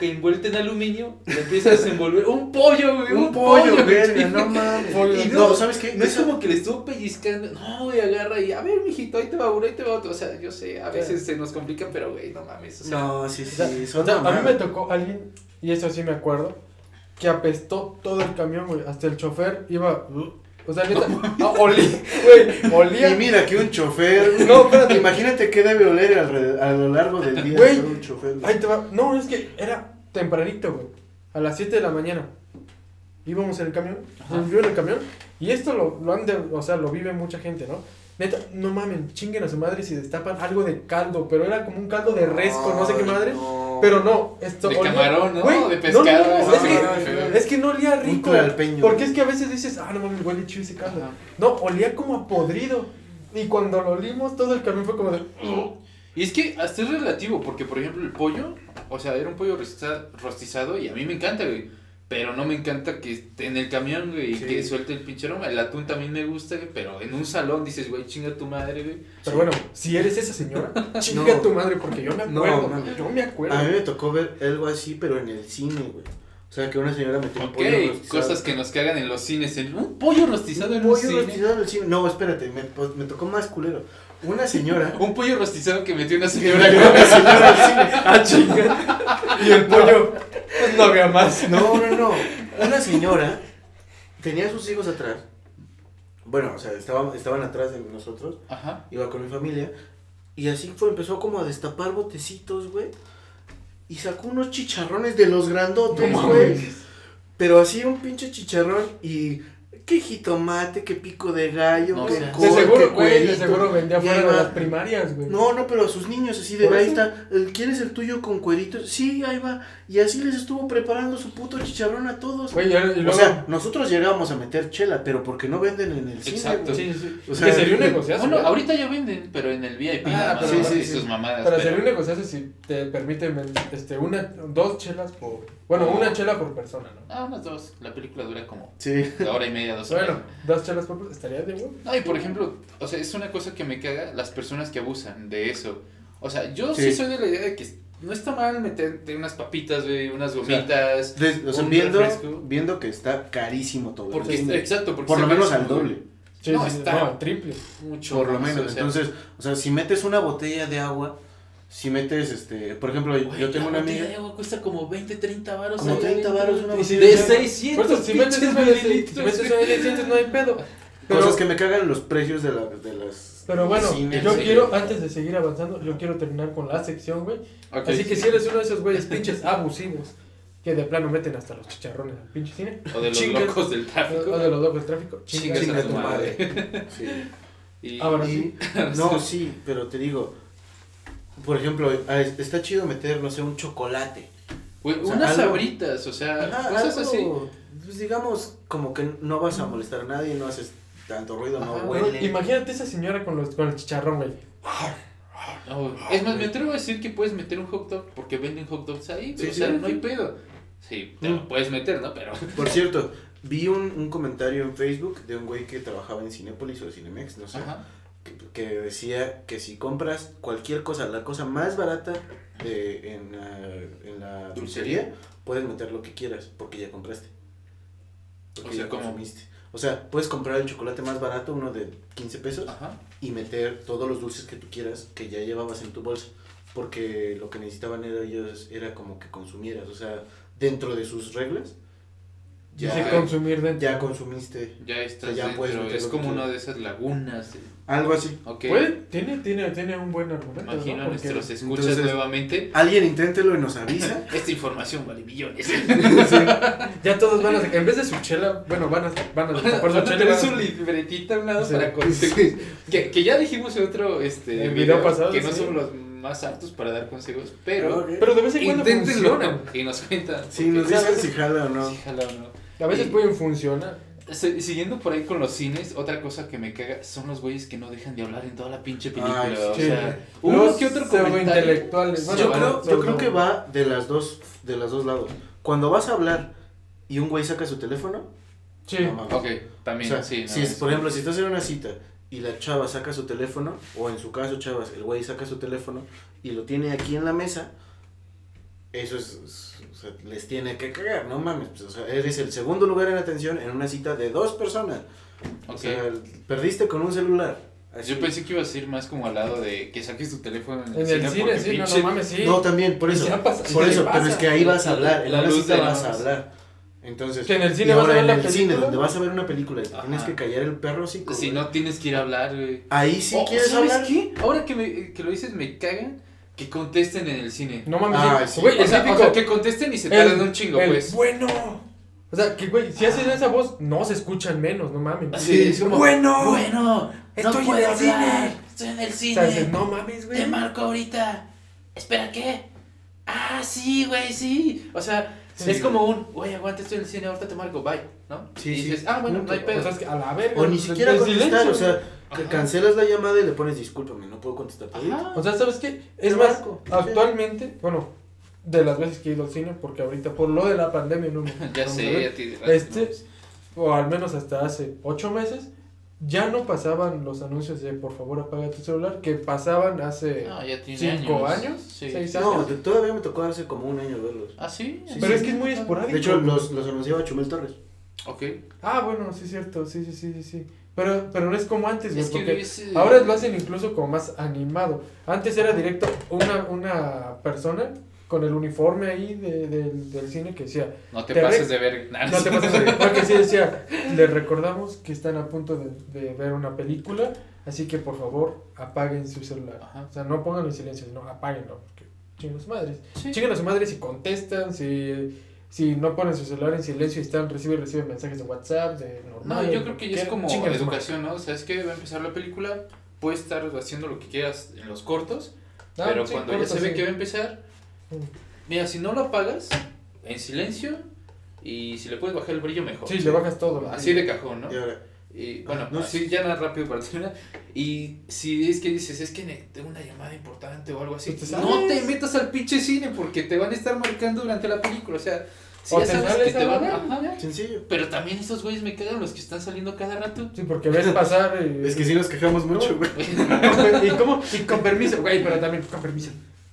que envuelta en aluminio, le empieza a desenvolver un pollo, güey, un, Un pollo, güey. verga, no mames. Pollo. Y no, no, ¿sabes qué? No es como que le estuvo pellizcando. No, güey, agarra y a ver, mijito, ahí te va uno, ahí te va otro. O sea, yo sé, a veces se nos complica, pero güey, no mames. O sea, No, sí, O sea, sí, o son sea, a mí me tocó alguien, y eso sí me acuerdo, que apestó todo el camión, güey. Hasta el chofer iba. O sea, neta. ah, olí, güey. Olía. Y mira que un chofer. No, espérate. Imagínate qué debe oler a lo largo del día Güey, un chofer. güey. Ahí te va. No, es que era tempranito, güey. A las 7 de la mañana. Íbamos en el camión. Yo en el camión. Y esto lo, lo han de, o sea, lo vive mucha gente, ¿no? Neta, no mamen, chinguen a su madre si destapan algo de caldo, pero era como un caldo de res con no sé qué madre. no. Pero no, esto De olía- camarón, ¿no? De pescado, No, no, no, eso es, que, es que no olía rico. Porque es que a veces dices, ah, no mames, huele chido ese caldo. Ajá. No, olía como a podrido. Y cuando lo olimos, todo el camión fue como de. Y es que hasta es relativo, porque por ejemplo el pollo, o sea, era un pollo rostiza- rostizado y a mí me encanta, güey. Pero no me encanta que esté en el camión, güey, y que suelte el pinche aroma. El atún también me gusta, güey, pero en un salón dices, güey, chinga tu madre, güey. Pero bueno, si eres esa señora, chinga No. tu madre, porque yo me No, acuerdo. mames. yo me acuerdo. A mí me tocó ver algo así, pero en el cine, güey. O sea, que una señora metió un Ok, pollo rostizado. cosas que nos cagan en los cines. En un pollo rostizado en Un un pollo cine. rostizado en el cine. No, espérate, me, pues, me tocó más culero. Una señora. Un pollo rostizado que metió una Una señora. al cine. Ah, chinga. Y el pollo, pues no había más. No, no, no. Una señora tenía a sus hijos atrás. Bueno, o sea, estaban, estaban atrás de nosotros. Ajá. Iba con mi familia. Y así fue, empezó como a destapar botecitos, güey. Y sacó unos chicharrones de los grandotes, güey. Pero así un pinche chicharrón y qué jitomate, qué pico de gallo, No col, De qué seguro, güey, de seguro vendía fuera de las primarias, güey. No, no, pero a sus niños así de ahí está, ¿quieres el tuyo con cueritos? Sí, ahí va. Y así les estuvo preparando su puto chicharrón a todos. Güey, o sea, nosotros llegábamos a meter chela, pero porque no venden en el cine. Exacto. güey. Sí, sí. O sea, que sería un negociazo. Bueno, ahorita ya venden, pero en el VIP. Ah, nada más, pero sí, Y sí, sus sí. mamadas. Pero pero- sería un negociazo si te permiten este, una, dos chelas por Bueno, una chela por persona, ¿no? Ah, unas dos. La película dura como Sí. hora y media, dos horas. Bueno, dos chelas por persona, estaría de bueno. No, y por ejemplo, o sea, es una cosa que me caga las personas que abusan de eso. O sea, yo sí, Sí. soy de la idea de que no está mal meterte unas papitas, güey, unas gomitas. Des- o sea, Un viendo, refresco. viendo que está carísimo todo. porque, Sí. exacto, porque por lo menos al doble. Sí, No, está- no, triple. Mucho. Por lo menos. o sea, Entonces, o sea, si metes una botella de agua, si metes, este, por ejemplo, güey, yo tengo la una botella amiga. de agua cuesta como 20, 30 baros. Como 30 varos una botella De de- 600 Por eso, si metes pinches una de mililitros, si metes güey. una de 600 no hay pedo. Pero, Cosas que me cagan los precios de, la, de las. pero bueno, cines. yo sí. quiero, antes de seguir avanzando, yo quiero terminar con la sección, güey. Ok. Así que si eres uno de esos güeyes pinches abusivos que de plano meten hasta los chicharrones al pinche cine. O de los chingas- locos del tráfico. O de los locos del tráfico. Chingas chingas a tu madre. Sí. Y, Ahora Y- sí. No, sí, pero te digo, por ejemplo, ah, es- está chido meter, no sé, un chocolate. güey, o sea, unas algo- sabritas, o sea, Ajá, cosas algo, así. Pues digamos, como que no vas a molestar a nadie, no haces tanto ruido, no Ajá, huele. imagínate esa señora con, los, con el chicharrón, güey. No, es más, me atrevo a decir que puedes meter un hot dog porque venden hot dogs ahí, güey, Sí, o sea, sí, no hay pedo. Sí, te Mm. lo puedes meter, ¿no? Pero. Por cierto, vi un, un comentario en Facebook de un güey que trabajaba en Cinépolis o Cinemex, no sé, Ajá. Que, decía que si compras cualquier cosa, la cosa más barata de, en, la, en la dulcería, puedes meter lo que quieras porque ya compraste. Porque O sea, ya ¿cómo? consumiste. O sea, puedes comprar el chocolate más barato, uno de 15 pesos, Ajá. y meter todos los dulces que tú quieras que ya llevabas en tu bolsa. Porque lo que necesitaban era ellos era como que consumieras. O sea, dentro de sus reglas, ya, Dice consumir dentro. ya consumiste. Ya estás ya puedes dentro. meter Es como una de esas lagunas. de- Algo así. Ok. Puede, tiene, tiene, tiene un buen argumento. Imagino ¿no? a Porque- nuestros escuchas entonces- nuevamente. Alguien inténtelo y nos avisa. Esta información vale millones. Ya todos van a. En vez de su chela, bueno, van a. Van a Van por su a chela. tener su libretita a un lado Sí. para consejos. Que, que ya dijimos en otro este, El video pasado, que no sí. somos los más aptos para dar consejos, pero Ok. Pero de vez en cuando funcionan. y nos cuentan. Sí, nos dicen si jala o no. sí, jala o no. A veces Y- pueden funcionar. Siguiendo por ahí con los cines, otra cosa que me caga son los güeyes que no dejan de hablar en toda la pinche película. Ay, o sí. sea, Los uno que otro comentario. intelectuales. Bueno, yo creo, yo creo que va de las dos, de los dos lados. Cuando vas a hablar y un güey saca su teléfono, Sí. no mames. Ok, O también, sea, sí. no, si es, es- por ejemplo, si estás en una cita y la chava saca su teléfono, o en su caso, chavas, el güey saca su teléfono y lo tiene aquí en la mesa, eso es, es- o sea, les tiene que cagar, no mames. pues, o sea, eres el segundo lugar en atención en una cita de dos personas. O Ok. sea, perdiste con un celular. Así. Yo pensé que iba a ser más como al lado de que saques tu teléfono en el En cine. el cine, sí, no, pinche- no mames, sí. No, también, por Y eso. pasa- por sí, eso, pasa. pero es que ahí vas a hablar, en La cita vas a hablar. Entonces, Que en el y cine vas a ahora ver en la el cine película. donde vas a ver una película y te Ajá. tienes que callar el perro así. Si no tienes que ir a hablar, güey. Ahí sí Oh, quieres ¿sabes hablar. qué? Ahora que, me, que lo dices, me cagan que contesten en el cine. No mames, Ah, sí. sí. Güey, o, sea, o típico- sea, que contesten y se el- tardan un chingo, el pues. Bueno. O sea, que güey, si haces esa voz, no se escuchan menos, no mames. Así, es como, bueno. Bueno, Estoy no en el cine. hablar, Estoy en el O cine. sea, dices, no mames, güey. Te marco ahorita. Espera, ¿qué? Ah, sí, güey, sí. O sea, Sí, es güey. como un, güey, aguanta, estoy en el cine, ahorita te marco, bye, ¿no? Sí, y sí. dices, ah, bueno, no hay O pedo. sea, es que a la verga. O ni siquiera contestar, silencio, o sea, Ajá. cancelas la llamada y le pones discúlpame, no puedo contestar. O sea, ¿sabes qué? Es más, marco, actualmente, bueno, de las veces que he ido al cine, porque ahorita por lo de la pandemia no me ya sé, a ti. Este, o al menos hasta hace ocho meses, ya no pasaban los anuncios de por favor apaga tu celular, que pasaban hace No, ya tiene cinco años. años, Sí. seis No, años. de- todavía me tocó hace como un año verlos. ¿Ah, sí? Sí, Pero sí, es que es muy esporádico. De hecho, los, los anunciaba Chumel Torres. Ok. Ah, bueno, sí es cierto, sí, sí, sí, sí, sí. Pero, pero no es como antes, güey, Es que porque ahora lo hacen incluso como más animado. Antes era directo una, una persona con el uniforme ahí de- del- del cine que decía, No te, te pases re- de ver. Nah, No te pases de- Porque sí decía, les recordamos que están a punto de, de ver una película, así que por favor apaguen su celular. Ajá. O sea, no ponganlo en silencio, sino apáguenlo, porque chingan a su madres. Sí. Chingan a su madre si contestan, si, si no ponen su celular en silencio y están, reciben, reciben mensajes de WhatsApp, de No, normal. yo creo que ya es que como chingan a su madre. educación, ¿no? ¿Sabes qué? Va a empezar la película, puedes estar haciendo lo que quieras en los cortos, Ah, pero sí, cuando ya corto, se ve sí. que va a empezar, mira, si no lo apagas, en silencio, y si le puedes bajar el brillo, mejor. Sí, le bajas todo. Así de cajón, ¿no? Y ahora, Y bueno, no, sí, ya nada rápido para terminar. Y si es que dices, es que tengo una llamada importante o algo así, Pues te no te metas al pinche cine porque te van a estar marcando durante la película. O sea, si O ya te sabes que te a van. Ajá, Sencillo. Pero también esos güeyes me cagan los que están saliendo cada rato. Sí, porque ves pasar. y- Es que sí nos quejamos mucho, güey. ¿Y cómo? Y con permiso, güey, pero también con permiso.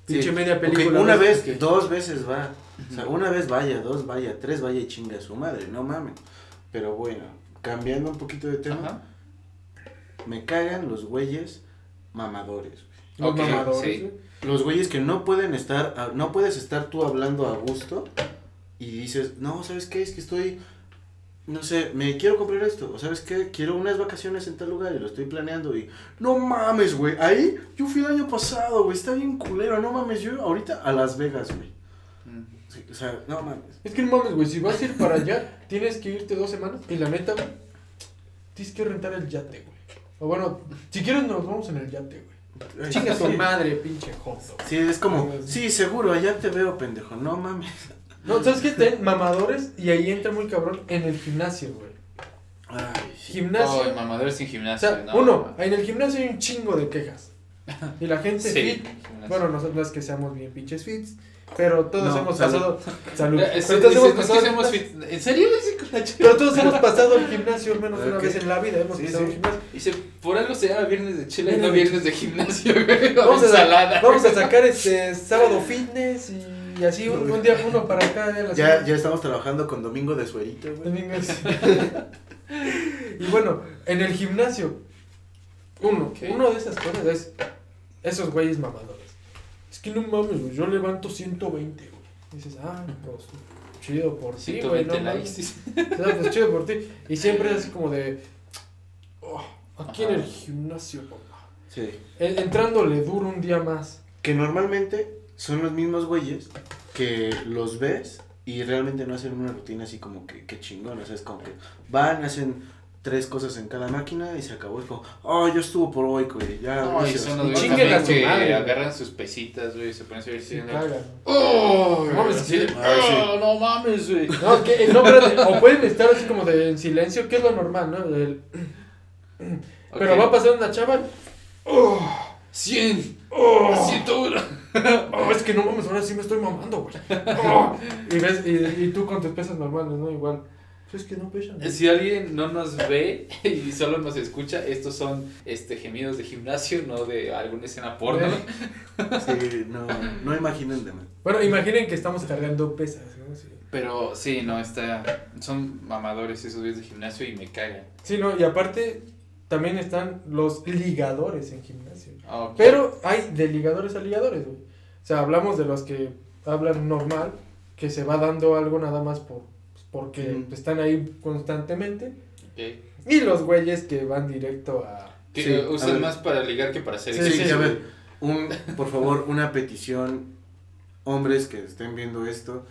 Pinche Sí. media película. una vez, dos veces va. O sea, una vez vaya, dos vaya, tres vaya y chinga a su madre, no mames. Pero bueno, cambiando un poquito de tema, Ajá. me cagan los güeyes mamadores. Los Ok, mamadores, sí. güey. Los güeyes que no pueden estar, a- no puedes estar tú hablando a gusto y dices, no, ¿sabes qué? Es que estoy, no sé, me quiero comprar esto, o ¿sabes qué? Quiero unas vacaciones en tal lugar y lo estoy planeando y, no mames, güey, ahí yo fui el año pasado, güey, está bien culero, no mames, yo ahorita a Las Vegas, güey. Mm. O sea, no mames. Es que no mames, güey, si vas a ir para allá, tienes que irte dos semanas. Y la neta, güey, tienes que rentar el yate, güey. O bueno, si quieres nos vamos en el yate, güey. Chinga tu sí. madre, pinche joto. Sí, es como, Sí. sí, seguro, allá te veo, pendejo, no mames. No, ¿sabes qué? Ten mamadores y ahí entra muy cabrón en el gimnasio, güey. Ay, sí. Gimnasio. Oh, mamadores sin o gimnasio. sea, no. uno, en el gimnasio hay un chingo de quejas. Y la gente Sí, fit, gimnasio. bueno, nosotros no es que seamos bien pinches fits, pero todos No, hemos salud. pasado. Salud. Eh, sí, Pero todos hemos es que pasado fit- ¿En serio? Pero todos hemos pasado el gimnasio al menos una vez en la vida. Hemos Sí, pasado sí. el gimnasio. Dice, por algo se llama viernes de chile y no viernes de gimnasio, güey. Vamos a, ensalada. vamos a sacar este sábado fitness y así un, un día uno para cada día de la Ya, ya estamos trabajando con Domingo de Suerito, güey. Domingo es- y bueno, en el gimnasio, uno, uno de esas cosas es esos güeyes mamadores. Es que no mames, güey, yo levanto 120, güey. Dices, ah, pues chido por ti, güey, no 120 mames. likes. O sea, pues chido por ti. Y siempre es así como de, oh, aquí en el gimnasio, papá. Sí. En- Entrándole duro un día más. Que normalmente son los mismos güeyes que los ves y realmente no hacen una rutina así como que, que chingón. O sea, es como que van, hacen tres cosas en cada máquina y se acabó. Es como, oh, yo estuvo por hoy, güey. Ya, No, y gracias". son los güeyes también que madre, agarran sus pesitas, güey, se ponen a subir cagan. ¡Oh! No mames, sí. Sí. "Oh, no mames, güey. No, que, no, espérate, o pueden estar así como de en silencio, que es lo normal, ¿no? El- Pero va a pasar una chava, oh, 100, oh, 101. oh, es que no mames, ahora sí me estoy mamando, güey. Oh, y ves, y, y tú con tus pesas normales, ¿no? Igual. Pues es que no pesan. güey. Si alguien no nos ve y solo nos escucha, estos son este gemidos de gimnasio, no de alguna escena porno. Sí, no, no imaginen de más. Bueno, imaginen que estamos cargando pesas, ¿no? Sí. Pero sí, no, está. Son mamadores esos güeyes de gimnasio y me cagan. Sí, no, y aparte también están los ligadores en gimnasio. Ah. Pero hay de ligadores a ligadores, güey. O sea, hablamos de los que hablan normal, que se va dando algo nada más por porque Ujú. están ahí constantemente. Ok. Y los güeyes que van directo a... Que Sí, eh, a usan más para ligar que para hacer Sí, Sí, ejercicio, a ver, un, por favor, una petición, hombres que estén viendo esto.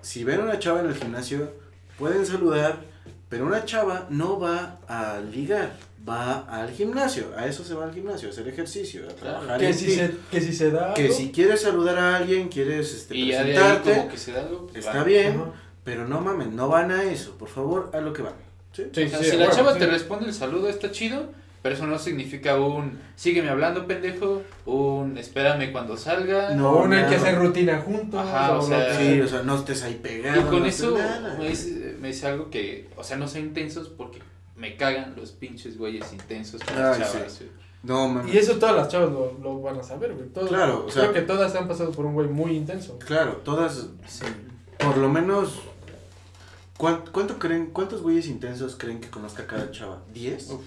Si ven a una chava en el gimnasio, pueden saludar, pero una chava no va a ligar, va al gimnasio. A eso se va al gimnasio, a hacer ejercicio, a trabajar Que en si, ti. se, que si se da... Que algo, si quieres saludar a alguien, quieres este, Y ya de ahí presentarte, como que se da algo. pues, está va. bien, Ajá. Pero no mamen, no van a eso. Por favor, a lo que van. ¿sí? Sí, O sea, sí, si la bueno, chava sí. te responde el saludo, está chido, pero eso no significa un sígueme hablando, pendejo, un espérame cuando salga. No, o una hay que hacer rutina juntos. Ajá, o lo sea, Sí, o sea, no estés ahí pegado. Y con no eso me dice, me dice algo que, o sea, no sean intensos porque me cagan los pinches güeyes intensos con las chavas. sí. No, mames. Y eso todas las chavas lo, lo van a saber, güey. Todas- Claro, o sea- Creo que todas han pasado por un güey muy intenso. Claro, todas, por lo menos, ¿cuán- ¿cuánto creen, cuántos güeyes intensos creen que conozca cada chava? ¿Diez? Uf.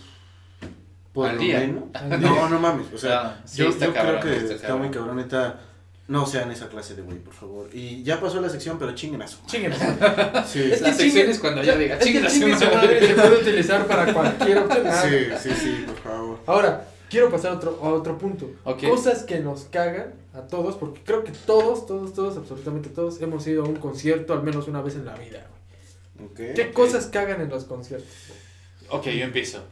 Por Al lo día. menos. No, no mames, o sea, sí, yo, está yo cabrón, creo que está está, muy cabrón, neta, no sean esa clase de güey, por favor. Y ya pasó la sección, pero chinguen a su madre. Chinguen. Sí, Es La sección es cuando yo diga, Es que "Chingue a su chingue su madre". madre se puede utilizar para cualquier opción. Ah, sí, sí, sí, por favor. Ahora, quiero pasar a otro, a otro punto. Cosas que nos cagan a todos, porque creo que todos, todos, todos, absolutamente todos, hemos ido a un concierto al menos una vez en la vida. güey. ¿Qué cosas cagan en los conciertos? Ok, yo empiezo.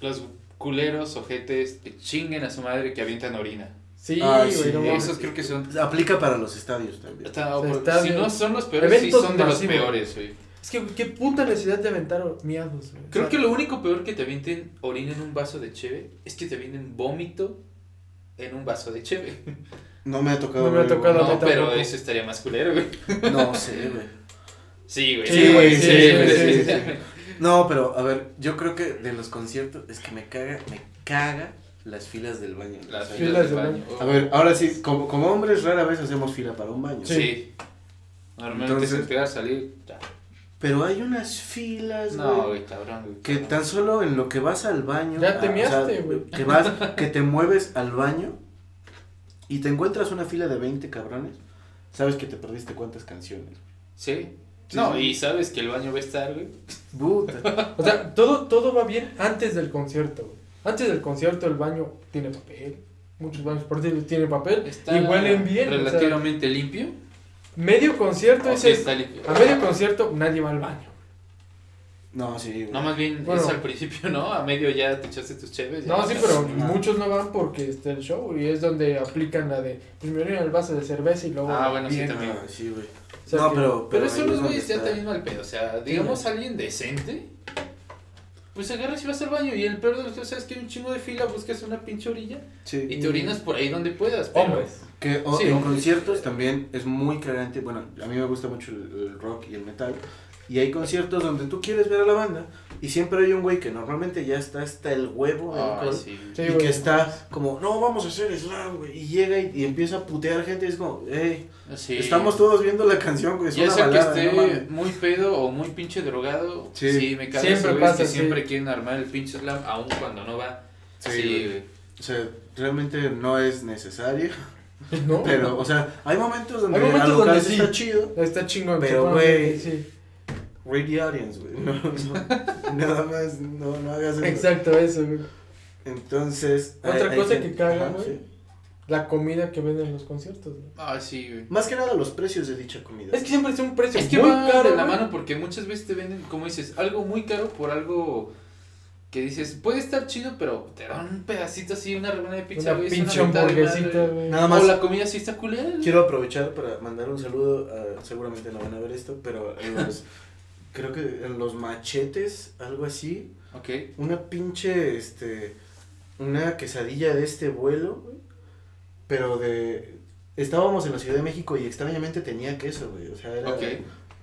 Los culeros, ojetes, que chinguen a su madre que avientan orina. Sí, Ay, güey, sí, no mames. Esos creo que son... Aplica para los estadios también. Está- O si no son los peores, sí son de los peores, güey. Es que, qué puta necesidad de aventar miados, güey. O Creo sea, que lo único peor que te avienten orina en un vaso de cheve es que te avienten vómito en un vaso de cheve. No me ha tocado. No me ha tocado. No, pero eso estaría más culero, güey. No sé, güey. Sí, güey. Sí, güey, sí, sí, güey, sí, sí. No, pero a ver, yo creo que de los conciertos es que me caga, me caga las filas del baño. Las filas Filas del de baño. A ver, ahora sí, como, como hombres rara vez hacemos fila para un baño. Sí. Normalmente Entonces- es entrar, salir. ya. Pero hay unas filas, No, güey. güey, cabrón, güey. Que tan solo en lo que vas al baño. Ya te ah, o miaste, sea, güey. Que vas, que te mueves al baño y te encuentras una fila de 20 cabrones. Sabes que te perdiste cuántas canciones. Sí. Sí, No, y sabes que el baño va a estar, güey. Puta. O sea, todo, todo va bien antes del concierto, güey. Antes del concierto el baño tiene papel. Muchos baños por tienen papel. Está y huelen bien. o sea, Relativamente limpio. medio concierto O es está limpio. A medio concierto nadie va al baño. No, sí, güey. No, más bien Bueno. es al principio, ¿no? A medio ya te echaste tus cheves. No, sí, pero muchos no van porque está el show y es donde aplican la de primero en el vaso de cerveza y luego. Ah, bueno, sí, también. Ah, sí, güey. O sea no, que- pero. Pero ahí eso los güeyes ya está. también mal pedo. O sea, digamos alguien decente. Pues agarras y vas al baño. Y el peor de los casos es que hay un chingo de fila, buscas una pinche orilla Sí. y te orinas por ahí donde puedas. Pero... Hombres. Que o- Sí, en hombres. conciertos también es muy cagante. Bueno, a mí me gusta mucho el, el rock y el metal. Y hay conciertos donde tú quieres ver a la banda y siempre hay un güey que normalmente ya está hasta el huevo de Ay, alcohol. sí. Sí, y güey. que está como, no, vamos a hacer slam, güey. Y llega y, y empieza a putear gente y es como, hey, Sí. estamos todos viendo la canción, güey. Es Ya una sea balada, que esté mames". muy pedo o muy pinche drogado, Sí. sí, me caga Siempre pasa, que sí. siempre quieren armar el pinche slam aun cuando no va. Sí, Sí, güey. güey. O sea, realmente no es necesario. No. Pero, o sea, hay momentos donde Hay momentos alocarse donde sí. está chido. Está chingón. Pero, güey, Sí. Read the audience, güey. No, no, nada más, no, no hagas eso. Exacto, eso, güey. Entonces. Otra hay- hay cosa gente- que caga, güey. sí. La comida que venden en los conciertos, güey. Ah, sí, güey. Más que nada los precios de dicha comida. Es que siempre es un precio Es que muy va caro. de la güey. mano porque muchas veces te venden, como dices, algo muy caro por algo que dices, puede estar chido, pero te dan un pedacito así, una rebanada de pizza, güey, pinche hamburguesita, güey. Nada O más. la comida sí está culera. Quiero aprovechar para mandar un saludo. a- seguramente no van a ver esto, pero en los. Creo que en los machetes, algo así. Ok. Una pinche. Este. Una quesadilla de este vuelo, güey. Pero de. Estábamos en la Ciudad de México y extrañamente tenía queso, güey. O sea, era.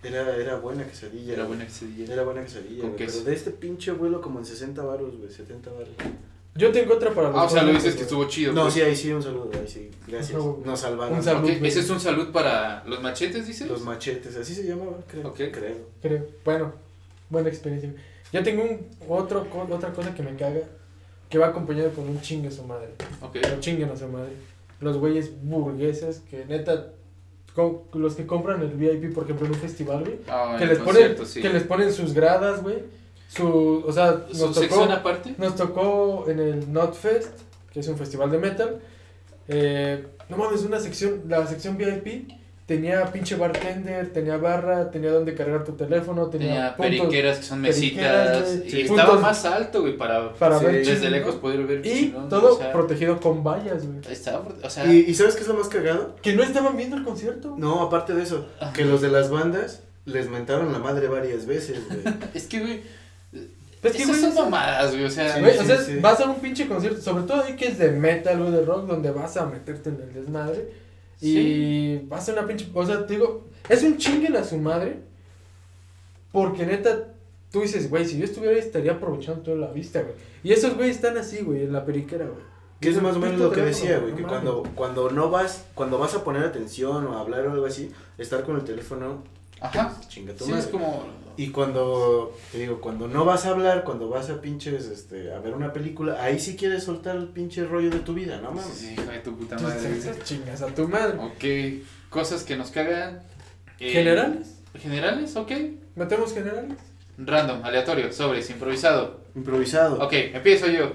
Era, era buena quesadilla. Era buena quesadilla. Era buena quesadilla, Con güey, queso. Pero de este pinche vuelo como en 60 baros, güey, 70 baros. Yo tengo otra para los Ah, o sea, lo dices que estuvo chido. No, pues. sí, ahí sí, un saludo, ahí sí. Gracias. No, Nos salvaron. un saludo. Ok, ese es un salud para los machetes, dices. Los machetes, así se llamaba, creo. Ok. Creo. Creo. Bueno, buena experiencia. Yo tengo un, otro, otra cosa que me caga. Que va acompañado con un chingue a su madre. Ok. Pero chinguen a su madre. Los güeyes burgueses que neta. co- los que compran el VIP, por ejemplo, en un festival, güey. Ah, que les ponen, sí. que les ponen sus gradas, güey. Su, o sea, ¿Su nos sección tocó, aparte? nos tocó en el Notfest, que es un festival de metal. Eh, no mames, una sección, la sección VIP tenía pinche bartender, tenía barra, tenía donde cargar tu teléfono, tenía, Tenía puntos periqueras que son mesitas. Y Sí. estaba Puntos- más alto, güey, para, para Sí, ver desde chingón. lejos poder ver. Y chingón, todo o sea, protegido con vallas, güey. ahí estaba, o sea, ¿Y, ¿Y sabes qué es lo más cagado? Que no estaban viendo el concierto. No, aparte de eso, Ajá. que los de las bandas les mentaron la madre varias veces, güey. es que, güey, Pues que, esas güey, son mamadas, güey, o sea, Sí, Güey, o sea, sí. vas a un pinche concierto, sobre todo ahí que es de metal, güey, de rock, donde vas a meterte en el desmadre. Y Sí. vas a una pinche. O sea, te digo, es un chinguen a su madre. Porque neta, tú dices, güey, si yo estuviera ahí estaría aprovechando toda la vista, güey. Y esos güeyes están así, güey, en la periquera, güey. Que es más o menos lo que decía, güey, que cuando, cuando no vas, cuando vas a poner atención o a hablar o algo así, estar con el teléfono, ajá. chinga tu Sí, madre. es como, Y cuando, te digo, cuando no vas a hablar, cuando vas a pinches, este, a ver una película, ahí sí quieres soltar el pinche rollo de tu vida, ¿no mames? sí, hijo de tu puta madre. chingas a tu madre. Ok, cosas que nos cagan. eh, ¿Generales? Generales, ok. ¿Metemos generales? Random, aleatorio, sobres, improvisado. Improvisado. Ok, empiezo yo.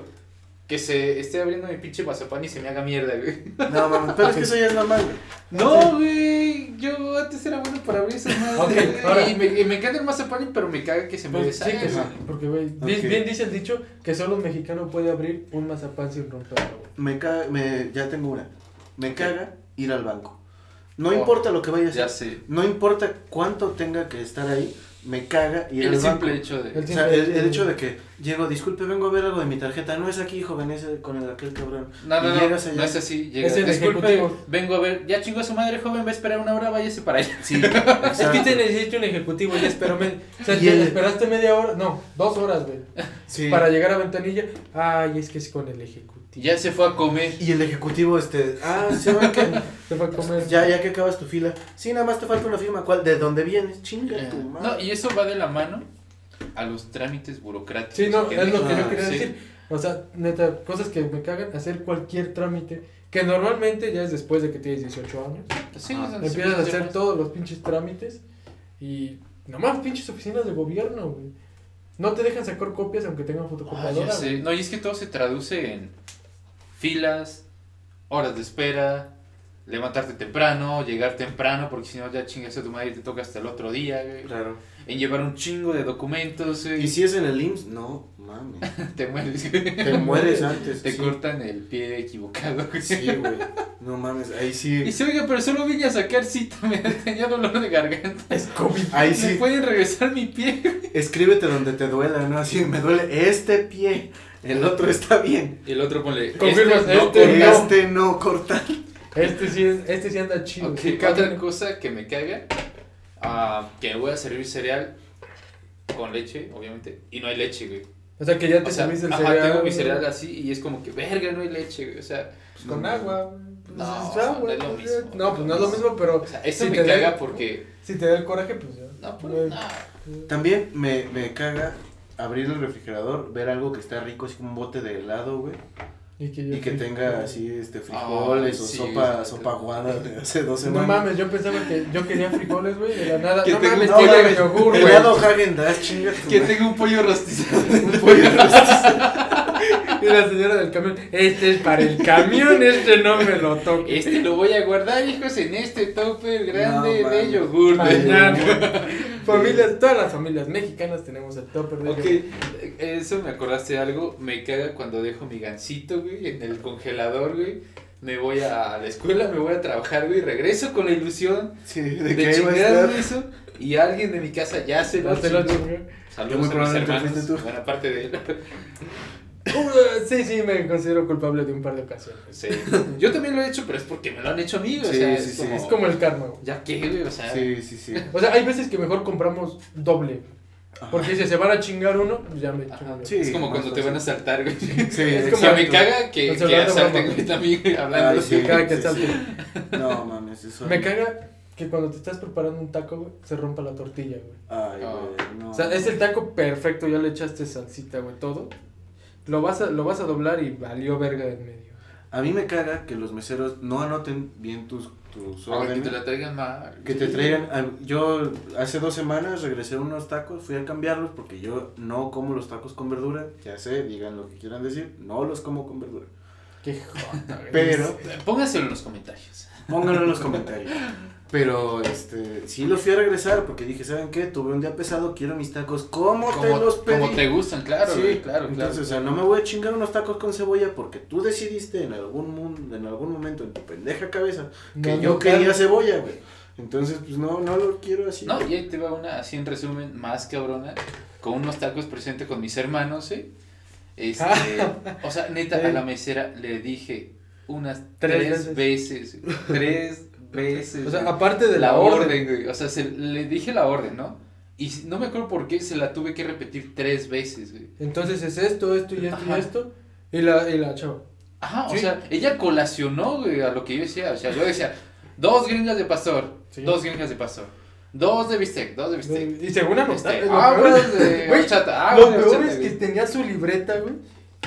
Que se esté abriendo mi pinche mazapán y se me haga mierda, güey. No mames, pero es que eso ya es normal, güey. No, güey. Yo antes era bueno para abrir esas madres. Ok, güey, ahora. Y me, y me encanta el mazapán, pero me caga que se me Pues, sí, deshaga. sí, güey. porque, güey, Ok. bien, bien dice el dicho que solo un mexicano puede abrir un mazapán sin romperlo, güey. Me caga, me, ya tengo una. Me Ok. caga ir al banco. No Oh, importa lo que vaya a hacer. Ya sé. No importa cuánto tenga que estar ahí, me caga ir El al banco. simple hecho de... El O sea, el, hecho de que llego, disculpe, vengo a ver algo de mi tarjeta. No es aquí, joven, es con el aquel cabrón. No, no, Y no, llegas allá. no es así. Llega, Es el disculpe, ejecutivo. vengo a ver, ya chingó a su madre joven, va a esperar una hora, váyase para allá. Sí, Es que te necesito un ejecutivo, ya espero me... O sea, Y te esperaste media hora, no, dos horas, güey. Sí. Para llegar a Ventanilla. Ay, es que es con el ejecutivo. Ya se fue a comer. Y el ejecutivo, este, ah, se va que Se fue a comer. ya, ya que acabas tu fila. Sí, nada más te falta una firma. ¿Cuál? ¿De dónde vienes? Chinga tu madre. No, y eso va de la mano a los trámites burocráticos. Sí, no, que es lo que Ah, yo quería sí. decir. O sea, neta, cosas que me cagan, hacer cualquier trámite, que normalmente ya es después de que tienes 18 años. Sí, Ah. Empiezas a hacer más. todos los pinches trámites y nomás pinches oficinas de gobierno, güey. No te dejan sacar copias aunque tengan Ah, fotocopiadora. ya sé. güey. No, y es que todo se traduce en filas, horas de espera, levantarte temprano, llegar temprano, porque si no ya chingas a tu madre y te toca hasta el otro día, güey. Claro. En llevar un chingo de documentos, güey. Y si es en el IMSS, no, mames. te mueres, güey. Te mueres antes. Te sí. cortan el pie equivocado, güey. Sí, güey. No mames, ahí sí. Y dice, oiga, pero solo vine a sacar cita, me tenía dolor de garganta. Es COVID. Ahí ¿Me sí. pueden regresar mi pie? Escríbete donde te duela, ¿no? Así, me duele este pie. El otro está bien. Y el otro ponle, Confirmas, este no este corta. no. Este no cortar. Este sí, es, este sí anda chido. Ok, sí, otra cosa que me caga, ah, que me voy a servir cereal con leche, obviamente, y no hay leche, güey. O sea, que ya te O sea, serviste el ajá, cereal. tengo mi cereal así y es como que, verga, no hay leche, güey. O sea, Pues con agua. güey. Pues No, es agua, no es lo pues, mismo. No, pues no es lo mismo, pero o sea eso si me te da- caga porque... si te da el coraje, pues ya. No, pues, no. También me, me caga abrir el refrigerador, ver algo que está rico, así como un bote de helado, güey. Y que, Y que tenga así, este, frijoles Ay, o sí, sopa, sí. sopa aguada de hace dos No semanas. mames, yo pensaba que yo quería frijoles, güey, de la nada. Que no tenga mames, un de yogur, güey. Helado Hagen Dazs, chinga Que tenga un pollo rostizado. Un pollo Y la señora del camión, este es para el camión, este no me lo toque. Este lo voy a guardar, hijos, en este topper grande No, de yogur. Mañana. Familias, todas las familias mexicanas tenemos el topper de Ok, eso me acordaste de algo. Me caga cuando dejo mi gancito, güey, en el congelador, güey. Me voy a la escuela, me voy a tragar, güey. Regreso con la ilusión Sí, de de, que estar. eso. Y alguien de mi casa ya se lo chingó. Saludos Yo muy a mis hermanos. Buena parte de él. Uh, Sí, sí, me considero culpable de un par de ocasiones. Sí. Yo también lo he hecho, pero es porque me lo han hecho a mí, o Sí, sea, sí, es sí. como... Es como el karma, güey. Ya que, güey, o sea... Sí, sí, sí. O sea, hay veces que mejor compramos doble. Ajá. Porque si se van a chingar uno, pues ya me. Sí. es como cuando te van a saltar, güey. Sí, Es O como- sea, exacto. me caga que, que asalten, güey, también, hablando. Ay, Sí, cada que sí, salte. No, mames, eso. Me caga que cuando te estás preparando un taco, güey, se rompa la tortilla, güey. Ay, Ah. güey, no. O sea, es el taco perfecto, ya le echaste salsita, güey, todo. Lo vas a, lo vas a doblar y valió verga en medio. A mí me caga que los meseros no anoten bien tus, tus Ahora que órdenes. te la traigan mal. Que te traigan, a- yo hace dos semanas regresé unos tacos, fui a cambiarlos porque yo no como los tacos con verdura, ya sé, digan lo que quieran decir, no los como con verdura. Qué jota. Pero, Póngaselo en los comentarios. pónganlo en los comentarios. Pero, este, sí los fui a regresar porque dije, ¿saben qué? Tuve un día pesado, quiero mis tacos, ¿cómo te Como, los pedí? como te gustan, claro, Sí, güey, claro, entonces, claro. o sea, no me voy a chingar unos tacos con cebolla porque tú decidiste en algún mundo, en algún momento en tu pendeja cabeza que No, yo no, quería claro. cebolla, güey. Entonces, pues no, no lo quiero así. No, y ahí te va una, así en resumen, más cabrona, con unos tacos presente con mis hermanos, ¿sí? Este, o sea, neta, a la mesera le dije unas Tres tres, veces, tres O sea, aparte de la, la orden. orden, güey. O sea, se- le dije la orden, ¿no? Y no me acuerdo por qué se la tuve que repetir tres veces, güey. Entonces es esto, esto y esto Ajá. y esto. Y la, y la chava. Ajá, o Sí. sea, ella colacionó, güey, a lo que yo decía. O sea, yo decía, dos gringas de pastor, Sí. dos gringas de pastor, dos de bistec, dos de bistec. Y según aguas peor- de Güey, horchata, Lo peor es que tenía su libreta, güey.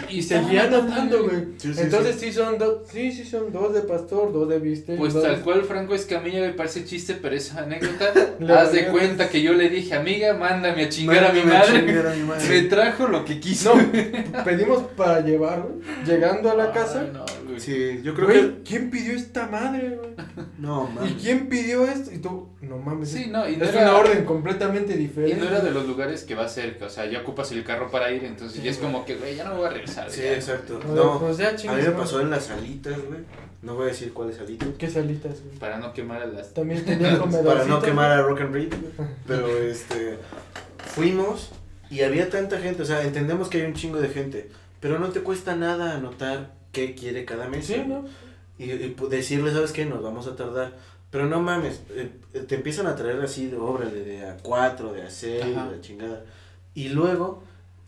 Y seguía anotando, anotando, güey. güey. Sí, sí, Entonces sí. son dos, sí, sí son dos de pastor, dos de bistec. Pues dos- tal cual Franco Escamilla me parece chiste, pero esa anécdota, haz de cuenta que yo le dije, amiga, mándame a chingar a mi Mándame a madre. chingar a mi madre. Me trajo lo que quiso. No, pedimos para llevar, güey. Llegando a la Ay, casa. no, güey. Sí, yo creo Güey, ¿quién pidió esta madre, güey? que. No, ¿Y mames. quién pidió esto? Y tú, no mames. Sí, es- no, y no es era- una orden completamente Y diferente. no era de los lugares que va cerca, o sea, ya ocupas el carro para ir, entonces ya es como que, güey, ya no me voy a regresar. Sí, ya. exacto. No, pues ya a chingas, mí me pasó en las salitas, güey. No voy a decir cuáles alitas. ¿Qué salitas, güey? Para no quemar a las... También tenía. Para no quemar a Rock and Read. Pero este. Fuimos y había tanta gente. O sea, entendemos que hay un chingo de gente. Pero no te cuesta nada anotar qué quiere cada. Sí, ¿no? Y, decirle, ¿sabes qué? Nos vamos a tardar. Pero no mames, eh, eh, te empiezan a traer así de obra de, de a 4, de a 6, Ajá. de a chingada. Y luego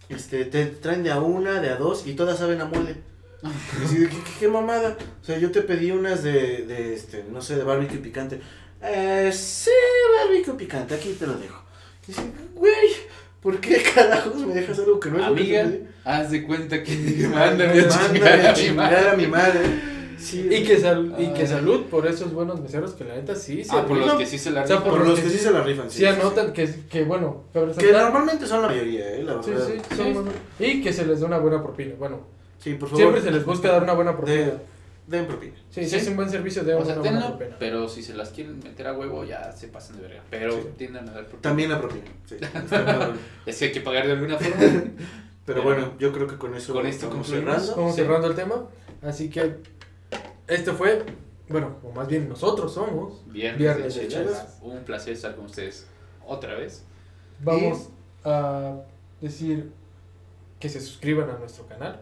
este, te traen de a una, de a dos y todas saben a mole. Y así de, ¿qué, qué, mamada? O sea, yo te pedí unas de, de este, no sé, de barbecue picante. Eh, sí, barbecue picante, aquí te lo dejo. Y dice, güey, ¿por qué carajos me dejas algo que no es lo que te Amiga, pedí? Haz de cuenta que Mándame mándame a a chingar a mi chingar madre. a mi madre. Sí, Y que, sal- y que salud por esos buenos meseros que la neta sí se Ah, por los que sí se la O sea, rifan. por los que sí se la rifan. Sí anotan que, que bueno, Que normalmente son la mayoría, ¿eh? La Sí, verdad. sí, son buenos. Y que se les dé una buena propina. Bueno, Sí, por favor. siempre se les busca dar una buena propina. de- Den propina. Sí, si Sí. es un buen servicio, de O una buena propina. pero si se las quieren meter a huevo, ya se pasan de verga. Pero Sí. tienden a dar propina. También la propina. Sí. Es que hay que pagar de alguna forma. Pero bueno, yo creo que con eso con esto vamos cerrando. Vamos Sí. cerrando el tema. Así que esto fue, bueno, o más bien nosotros somos. Viernes, Viernes de de chelas. chelas. Un placer estar con ustedes otra vez. Vamos a decir que se suscriban a nuestro canal.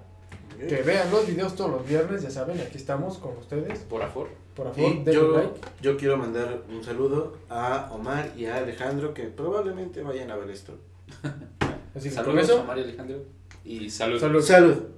Que vean los videos todos los viernes, ya saben, aquí estamos con ustedes. Por favor. Por favor, Y denle yo, like. yo quiero mandar un saludo a Omar y a Alejandro que probablemente vayan a ver esto. Así que con Saludos eso, a Mario Alejandro. Y saludos. salud. Salud.